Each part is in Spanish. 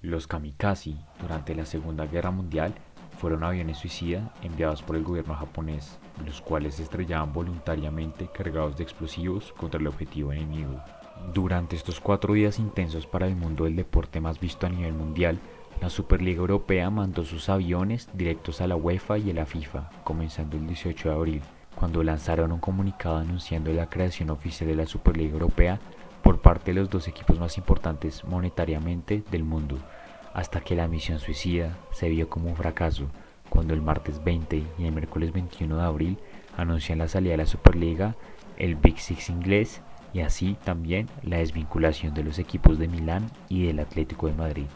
Los kamikaze durante la Segunda Guerra Mundial fueron aviones suicida enviados por el gobierno japonés, los cuales estrellaban voluntariamente cargados de explosivos contra el objetivo enemigo. Durante estos cuatro días intensos para el mundo del deporte más visto a nivel mundial, la Superliga Europea mandó sus aviones directos a la UEFA y a la FIFA, comenzando el 18 de abril, cuando lanzaron un comunicado anunciando la creación oficial de la Superliga Europea por parte de los dos equipos más importantes monetariamente del mundo, hasta que la misión suicida se vio como un fracaso, cuando el martes 20 y el miércoles 21 de abril anuncian la salida de la Superliga, el Big Six inglés y así también la desvinculación de los equipos de Milán y del Atlético de Madrid.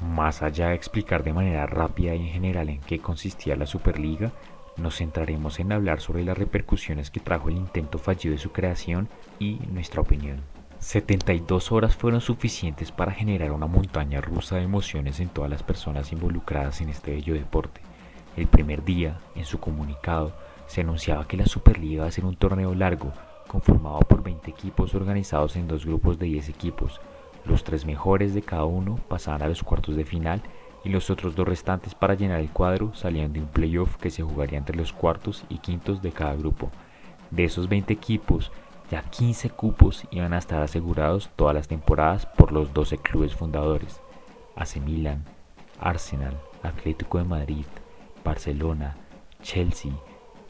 Más allá de explicar de manera rápida y en general en qué consistía la Superliga, nos centraremos en hablar sobre las repercusiones que trajo el intento fallido de su creación y nuestra opinión. 72 horas fueron suficientes para generar una montaña rusa de emociones en todas las personas involucradas en este bello deporte. El primer día, en su comunicado, se anunciaba que la Superliga iba a ser un torneo largo, conformado por 20 equipos organizados en dos grupos de 10 equipos. Los tres mejores de cada uno pasaban a los cuartos de final y los otros dos restantes para llenar el cuadro salían de un playoff que se jugaría entre los cuartos y quintos de cada grupo. De esos 20 equipos, ya 15 cupos iban a estar asegurados todas las temporadas por los 12 clubes fundadores. AC Milan, Arsenal, Atlético de Madrid, Barcelona, Chelsea,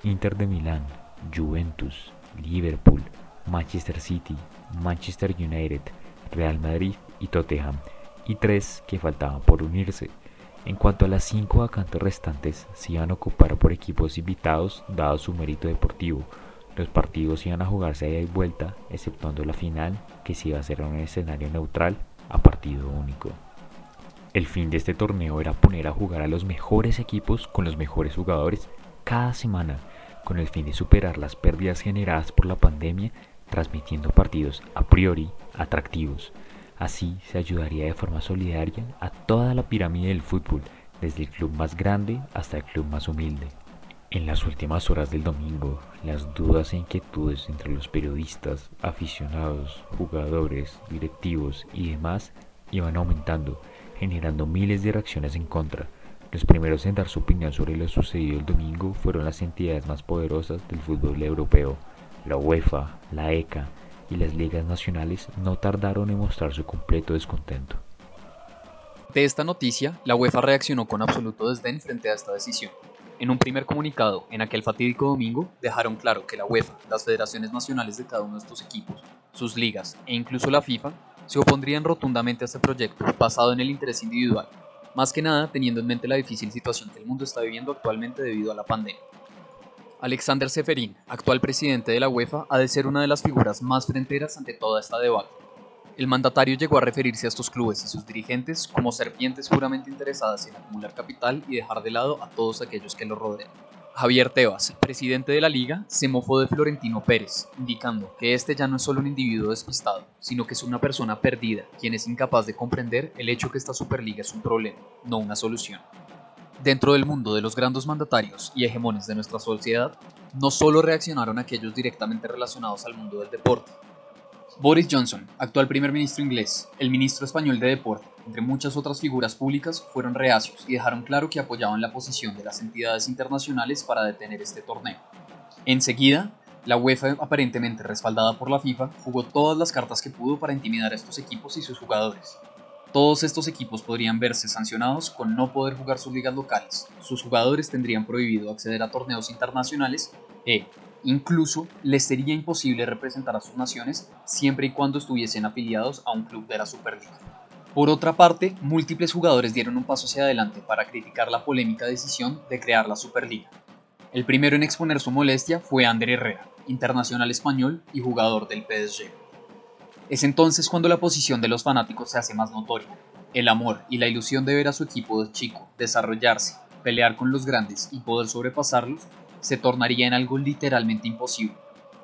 Inter de Milán, Juventus, Liverpool, Manchester City, Manchester United, Real Madrid y Tottenham, y tres que faltaban por unirse. En cuanto a las cinco vacantes restantes, se iban a ocupar por equipos invitados dado su mérito deportivo, los partidos iban a jugarse a ida y vuelta, exceptuando la final, que se iba a hacer en un escenario neutral a partido único. El fin de este torneo era poner a jugar a los mejores equipos con los mejores jugadores cada semana, con el fin de superar las pérdidas generadas por la pandemia, transmitiendo partidos a priori atractivos. Así se ayudaría de forma solidaria a toda la pirámide del fútbol, desde el club más grande hasta el club más humilde. En las últimas horas del domingo, las dudas e inquietudes entre los periodistas, aficionados, jugadores, directivos y demás iban aumentando, generando miles de reacciones en contra. Los primeros en dar su opinión sobre lo sucedido el domingo fueron las entidades más poderosas del fútbol europeo. La UEFA, la ECA y las ligas nacionales no tardaron en mostrar su completo descontento. De esta noticia, la UEFA reaccionó con absoluto desdén frente a esta decisión. En un primer comunicado, en aquel fatídico domingo, dejaron claro que la UEFA, las federaciones nacionales de cada uno de estos equipos, sus ligas e incluso la FIFA se opondrían rotundamente a este proyecto basado en el interés individual, más que nada teniendo en mente la difícil situación que el mundo está viviendo actualmente debido a la pandemia. Alexander Seferin, actual presidente de la UEFA, ha de ser una de las figuras más fronteras ante toda esta debate el mandatario llegó a referirse a estos clubes y sus dirigentes como serpientes puramente interesadas en acumular capital y dejar de lado a todos aquellos que lo rodean. Javier Tebas, presidente de la liga, se mofó de Florentino Pérez, indicando que este ya no es solo un individuo despistado, sino que es una persona perdida, quien es incapaz de comprender el hecho que esta Superliga es un problema, no una solución. Dentro del mundo de los grandes mandatarios y hegemones de nuestra sociedad, no solo reaccionaron aquellos directamente relacionados al mundo del deporte, Boris Johnson, actual primer ministro inglés, el ministro español de deporte, entre muchas otras figuras públicas, fueron reacios y dejaron claro que apoyaban la posición de las entidades internacionales para detener este torneo. Enseguida, la UEFA, aparentemente respaldada por la FIFA, jugó todas las cartas que pudo para intimidar a estos equipos y sus jugadores. Todos estos equipos podrían verse sancionados con no poder jugar sus ligas locales, sus jugadores tendrían prohibido acceder a torneos internacionales e, Incluso les sería imposible representar a sus naciones siempre y cuando estuviesen afiliados a un club de la Superliga. Por otra parte, múltiples jugadores dieron un paso hacia adelante para criticar la polémica decisión de crear la Superliga. El primero en exponer su molestia fue Ander Herrera, internacional español y jugador del PSG. Es entonces cuando la posición de los fanáticos se hace más notoria. El amor y la ilusión de ver a su equipo de chico desarrollarse, pelear con los grandes y poder sobrepasarlos se tornaría en algo literalmente imposible.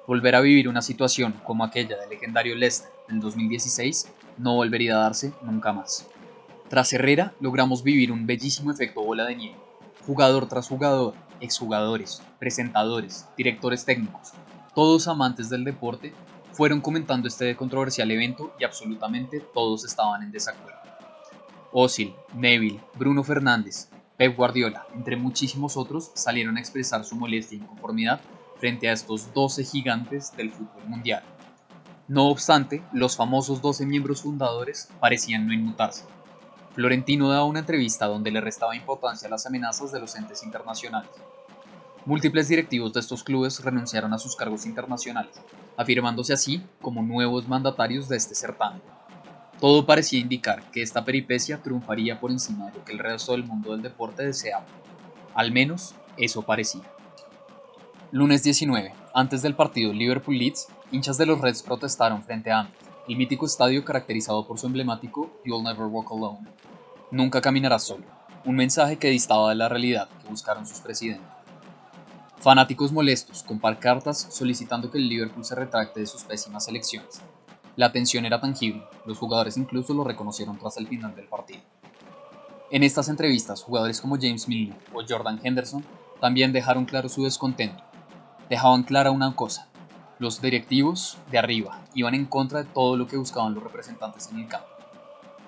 Volver a vivir una situación como aquella del legendario Leicester en 2016 no volvería a darse nunca más. Tras Herrera logramos vivir un bellísimo efecto bola de nieve. Jugador tras jugador, exjugadores, presentadores, directores técnicos, todos amantes del deporte, fueron comentando este controversial evento y absolutamente todos estaban en desacuerdo. Osil, Neville, Bruno Fernández, Pep Guardiola, entre muchísimos otros, salieron a expresar su molestia y inconformidad frente a estos 12 gigantes del fútbol mundial. No obstante, los famosos 12 miembros fundadores parecían no inmutarse. Florentino daba una entrevista donde le restaba importancia a las amenazas de los entes internacionales. Múltiples directivos de estos clubes renunciaron a sus cargos internacionales, afirmándose así como nuevos mandatarios de este certamen. Todo parecía indicar que esta peripecia triunfaría por encima de lo que el resto del mundo del deporte deseaba. Al menos eso parecía. Lunes 19. Antes del partido Liverpool-Leeds, hinchas de los Reds protestaron frente a Anfield, el mítico estadio caracterizado por su emblemático You'll Never Walk Alone. Nunca caminarás solo. Un mensaje que distaba de la realidad que buscaron sus presidentes. Fanáticos molestos con cartas solicitando que el Liverpool se retracte de sus pésimas elecciones. La tensión era tangible, los jugadores incluso lo reconocieron tras el final del partido. En estas entrevistas, jugadores como James Milner o Jordan Henderson también dejaron claro su descontento. Dejaban clara una cosa, los directivos de arriba iban en contra de todo lo que buscaban los representantes en el campo.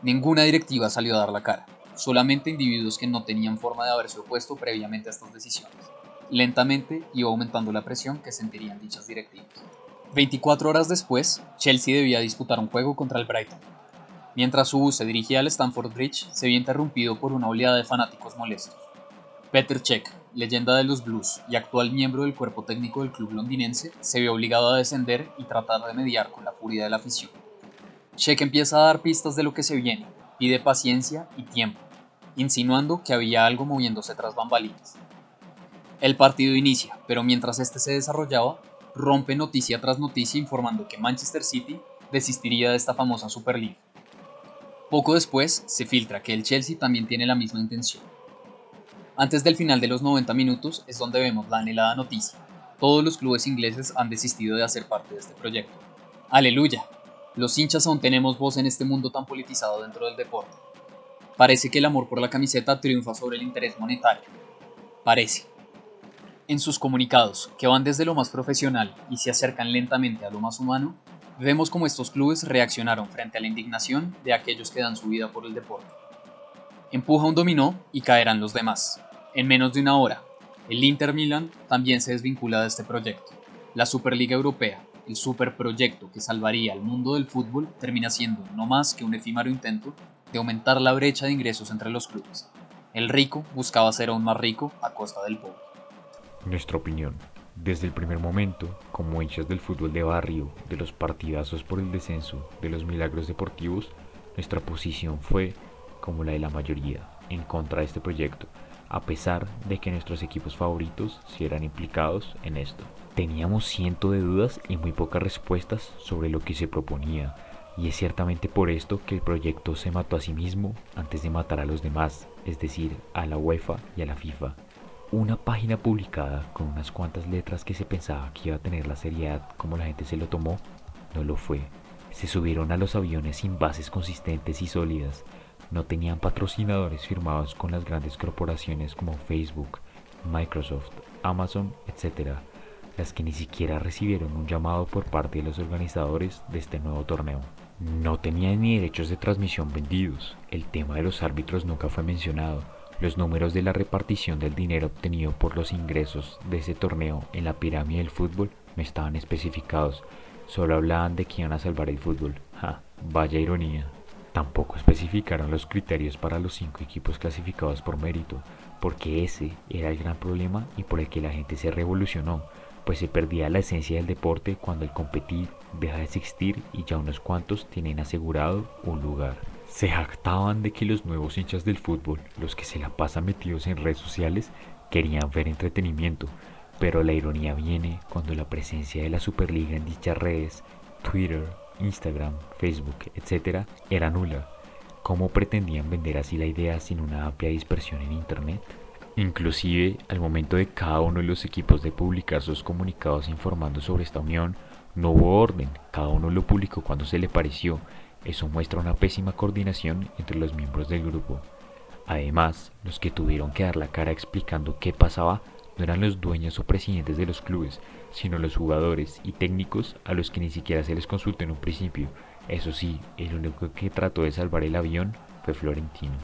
Ninguna directiva salió a dar la cara, solamente individuos que no tenían forma de haberse opuesto previamente a estas decisiones. Lentamente iba aumentando la presión que sentirían dichas directivas. 24 horas después, Chelsea debía disputar un juego contra el Brighton. Mientras su bus se dirigía al Stamford Bridge, se vio interrumpido por una oleada de fanáticos molestos. Peter Cech, leyenda de los Blues y actual miembro del cuerpo técnico del club londinense, se vio obligado a descender y tratar de mediar con la furia de la afición. Cech empieza a dar pistas de lo que se viene, pide paciencia y tiempo, insinuando que había algo moviéndose tras bambalinas. El partido inicia, pero mientras este se desarrollaba, rompe noticia tras noticia informando que Manchester City desistiría de esta famosa Superliga. Poco después se filtra que el Chelsea también tiene la misma intención. Antes del final de los 90 minutos es donde vemos la anhelada noticia. Todos los clubes ingleses han desistido de hacer parte de este proyecto. Aleluya. Los hinchas aún tenemos voz en este mundo tan politizado dentro del deporte. Parece que el amor por la camiseta triunfa sobre el interés monetario. Parece. En sus comunicados, que van desde lo más profesional y se acercan lentamente a lo más humano, vemos cómo estos clubes reaccionaron frente a la indignación de aquellos que dan su vida por el deporte. Empuja un dominó y caerán los demás. En menos de una hora, el Inter Milan también se desvincula de este proyecto. La Superliga Europea, el superproyecto que salvaría al mundo del fútbol, termina siendo no más que un efímero intento de aumentar la brecha de ingresos entre los clubes. El rico buscaba ser aún más rico a costa del pobre nuestra opinión. Desde el primer momento, como hinchas del fútbol de barrio, de los partidazos por el descenso, de los milagros deportivos, nuestra posición fue, como la de la mayoría, en contra de este proyecto, a pesar de que nuestros equipos favoritos se eran implicados en esto. Teníamos cientos de dudas y muy pocas respuestas sobre lo que se proponía, y es ciertamente por esto que el proyecto se mató a sí mismo antes de matar a los demás, es decir, a la UEFA y a la FIFA. Una página publicada con unas cuantas letras que se pensaba que iba a tener la seriedad como la gente se lo tomó, no lo fue. Se subieron a los aviones sin bases consistentes y sólidas. No tenían patrocinadores firmados con las grandes corporaciones como Facebook, Microsoft, Amazon, etc., las que ni siquiera recibieron un llamado por parte de los organizadores de este nuevo torneo. No tenían ni derechos de transmisión vendidos. El tema de los árbitros nunca fue mencionado los números de la repartición del dinero obtenido por los ingresos de ese torneo en la pirámide del fútbol no estaban especificados, solo hablaban de que iban a salvar el fútbol. Ja, vaya ironía. Tampoco especificaron los criterios para los cinco equipos clasificados por mérito, porque ese era el gran problema y por el que la gente se revolucionó, pues se perdía la esencia del deporte cuando el competir deja de existir y ya unos cuantos tienen asegurado un lugar. Se jactaban de que los nuevos hinchas del fútbol, los que se la pasan metidos en redes sociales, querían ver entretenimiento, pero la ironía viene cuando la presencia de la Superliga en dichas redes, Twitter, Instagram, Facebook, etc., era nula. ¿Cómo pretendían vender así la idea sin una amplia dispersión en Internet? Inclusive, al momento de cada uno de los equipos de publicar sus comunicados informando sobre esta unión, no hubo orden, cada uno lo publicó cuando se le pareció eso muestra una pésima coordinación entre los miembros del grupo. Además, los que tuvieron que dar la cara explicando qué pasaba no eran los dueños o presidentes de los clubes, sino los jugadores y técnicos a los que ni siquiera se les consultó en un principio. Eso sí, el único que trató de salvar el avión fue Florentino.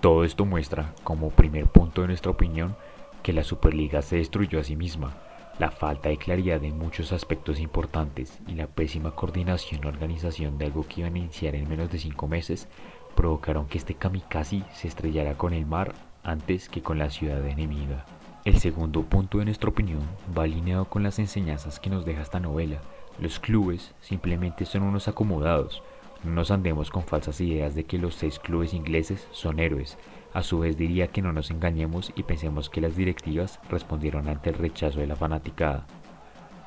Todo esto muestra, como primer punto de nuestra opinión, que la Superliga se destruyó a sí misma. La falta de claridad en muchos aspectos importantes y la pésima coordinación y organización de algo que iba a iniciar en menos de cinco meses provocaron que este kamikaze se estrellara con el mar antes que con la ciudad enemiga. El segundo punto de nuestra opinión va alineado con las enseñanzas que nos deja esta novela. Los clubes simplemente son unos acomodados. No nos andemos con falsas ideas de que los seis clubes ingleses son héroes. A su vez diría que no nos engañemos y pensemos que las directivas respondieron ante el rechazo de la fanaticada.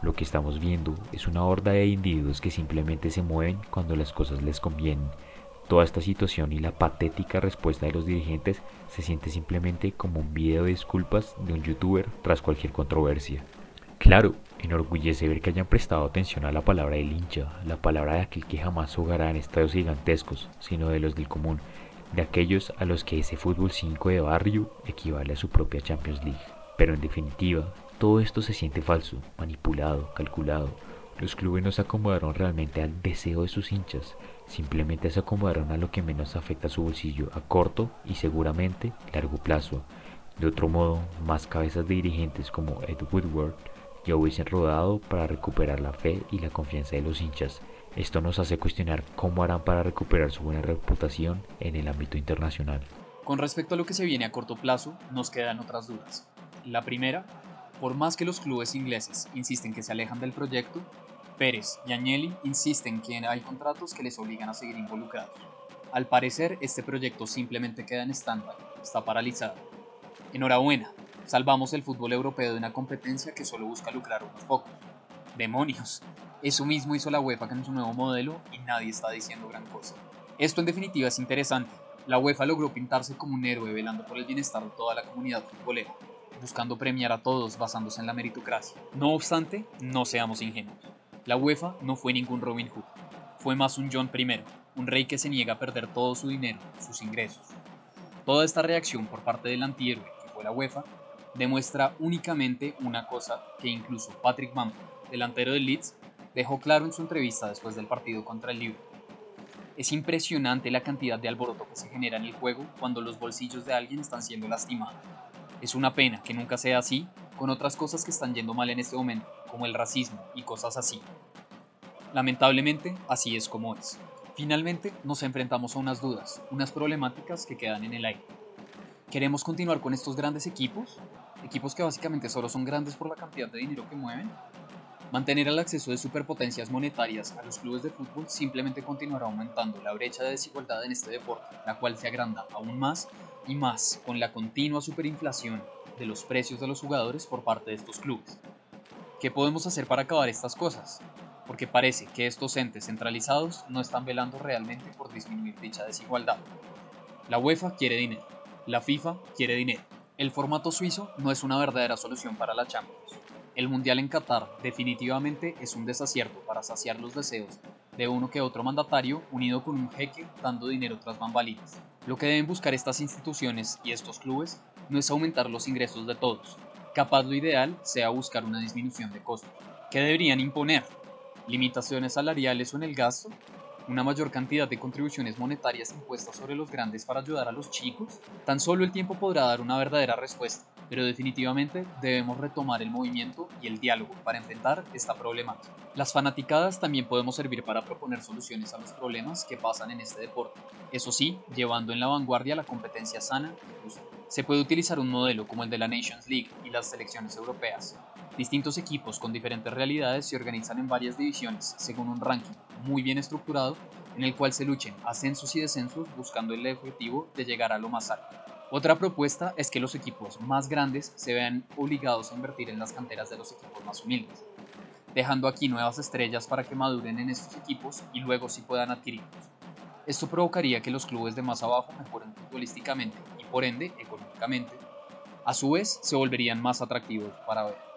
Lo que estamos viendo es una horda de individuos que simplemente se mueven cuando las cosas les convienen Toda esta situación y la patética respuesta de los dirigentes se siente simplemente como un video de disculpas de un youtuber tras cualquier controversia. Claro, enorgullece ver que hayan prestado atención a la palabra del hincha, la palabra de aquel que jamás jugará en estadios gigantescos, sino de los del común, de aquellos a los que ese fútbol 5 de barrio equivale a su propia Champions League. Pero en definitiva, todo esto se siente falso, manipulado, calculado. Los clubes no se acomodaron realmente al deseo de sus hinchas, Simplemente se acomodaron a lo que menos afecta a su bolsillo a corto y seguramente largo plazo. De otro modo, más cabezas de dirigentes como Ed Woodward ya hubiesen rodado para recuperar la fe y la confianza de los hinchas. Esto nos hace cuestionar cómo harán para recuperar su buena reputación en el ámbito internacional. Con respecto a lo que se viene a corto plazo, nos quedan otras dudas. La primera, por más que los clubes ingleses insisten que se alejan del proyecto, Pérez y Agnelli insisten que hay contratos que les obligan a seguir involucrados. Al parecer, este proyecto simplemente queda en stand-by, está paralizado. Enhorabuena, salvamos el fútbol europeo de una competencia que solo busca lucrar unos pocos. ¡Demonios! Eso mismo hizo la UEFA con su nuevo modelo y nadie está diciendo gran cosa. Esto en definitiva es interesante. La UEFA logró pintarse como un héroe velando por el bienestar de toda la comunidad futbolera, buscando premiar a todos basándose en la meritocracia. No obstante, no seamos ingenuos. La UEFA no fue ningún Robin Hood, fue más un John I, un rey que se niega a perder todo su dinero, sus ingresos. Toda esta reacción por parte del antihéroe que fue la UEFA demuestra únicamente una cosa que incluso Patrick Bamford, delantero del Leeds, dejó claro en su entrevista después del partido contra el Liverpool. Es impresionante la cantidad de alboroto que se genera en el juego cuando los bolsillos de alguien están siendo lastimados. Es una pena que nunca sea así con otras cosas que están yendo mal en este momento, como el racismo y cosas así. Lamentablemente, así es como es. Finalmente, nos enfrentamos a unas dudas, unas problemáticas que quedan en el aire. ¿Queremos continuar con estos grandes equipos? Equipos que básicamente solo son grandes por la cantidad de dinero que mueven. Mantener el acceso de superpotencias monetarias a los clubes de fútbol simplemente continuará aumentando la brecha de desigualdad en este deporte, la cual se agranda aún más y más con la continua superinflación de los precios de los jugadores por parte de estos clubes. ¿Qué podemos hacer para acabar estas cosas? Porque parece que estos entes centralizados no están velando realmente por disminuir dicha desigualdad. La UEFA quiere dinero, la FIFA quiere dinero. El formato suizo no es una verdadera solución para la Champions. El Mundial en Qatar definitivamente es un desacierto para saciar los deseos de uno que otro mandatario unido con un jeque dando dinero tras bambalinas. Lo que deben buscar estas instituciones y estos clubes no es aumentar los ingresos de todos. Capaz lo ideal sea buscar una disminución de costos. ¿Qué deberían imponer? ¿Limitaciones salariales o en el gasto? ¿Una mayor cantidad de contribuciones monetarias impuestas sobre los grandes para ayudar a los chicos? Tan solo el tiempo podrá dar una verdadera respuesta, pero definitivamente debemos retomar el movimiento y el diálogo para enfrentar esta problemática. Las fanaticadas también podemos servir para proponer soluciones a los problemas que pasan en este deporte, eso sí, llevando en la vanguardia la competencia sana y justa. Se puede utilizar un modelo como el de la Nations League y las selecciones europeas. Distintos equipos con diferentes realidades se organizan en varias divisiones según un ranking muy bien estructurado en el cual se luchen ascensos y descensos buscando el objetivo de llegar a lo más alto. Otra propuesta es que los equipos más grandes se vean obligados a invertir en las canteras de los equipos más humildes, dejando aquí nuevas estrellas para que maduren en estos equipos y luego sí puedan adquirirlos. Esto provocaría que los clubes de más abajo mejoren futbolísticamente y por ende económicamente. A su vez, se volverían más atractivos para ver.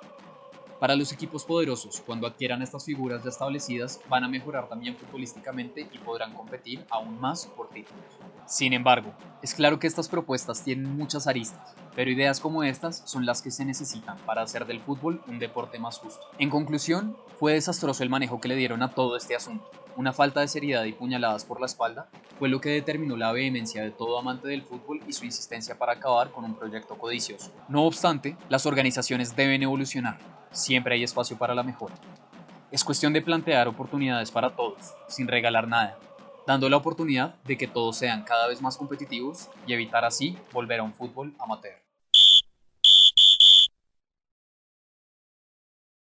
Para los equipos poderosos, cuando adquieran estas figuras ya establecidas, van a mejorar también futbolísticamente y podrán competir aún más por títulos. Sin embargo, es claro que estas propuestas tienen muchas aristas, pero ideas como estas son las que se necesitan para hacer del fútbol un deporte más justo. En conclusión, fue desastroso el manejo que le dieron a todo este asunto. Una falta de seriedad y puñaladas por la espalda fue lo que determinó la vehemencia de todo amante del fútbol y su insistencia para acabar con un proyecto codicioso. No obstante, las organizaciones deben evolucionar. Siempre hay espacio para la mejora. Es cuestión de plantear oportunidades para todos, sin regalar nada, dando la oportunidad de que todos sean cada vez más competitivos y evitar así volver a un fútbol amateur.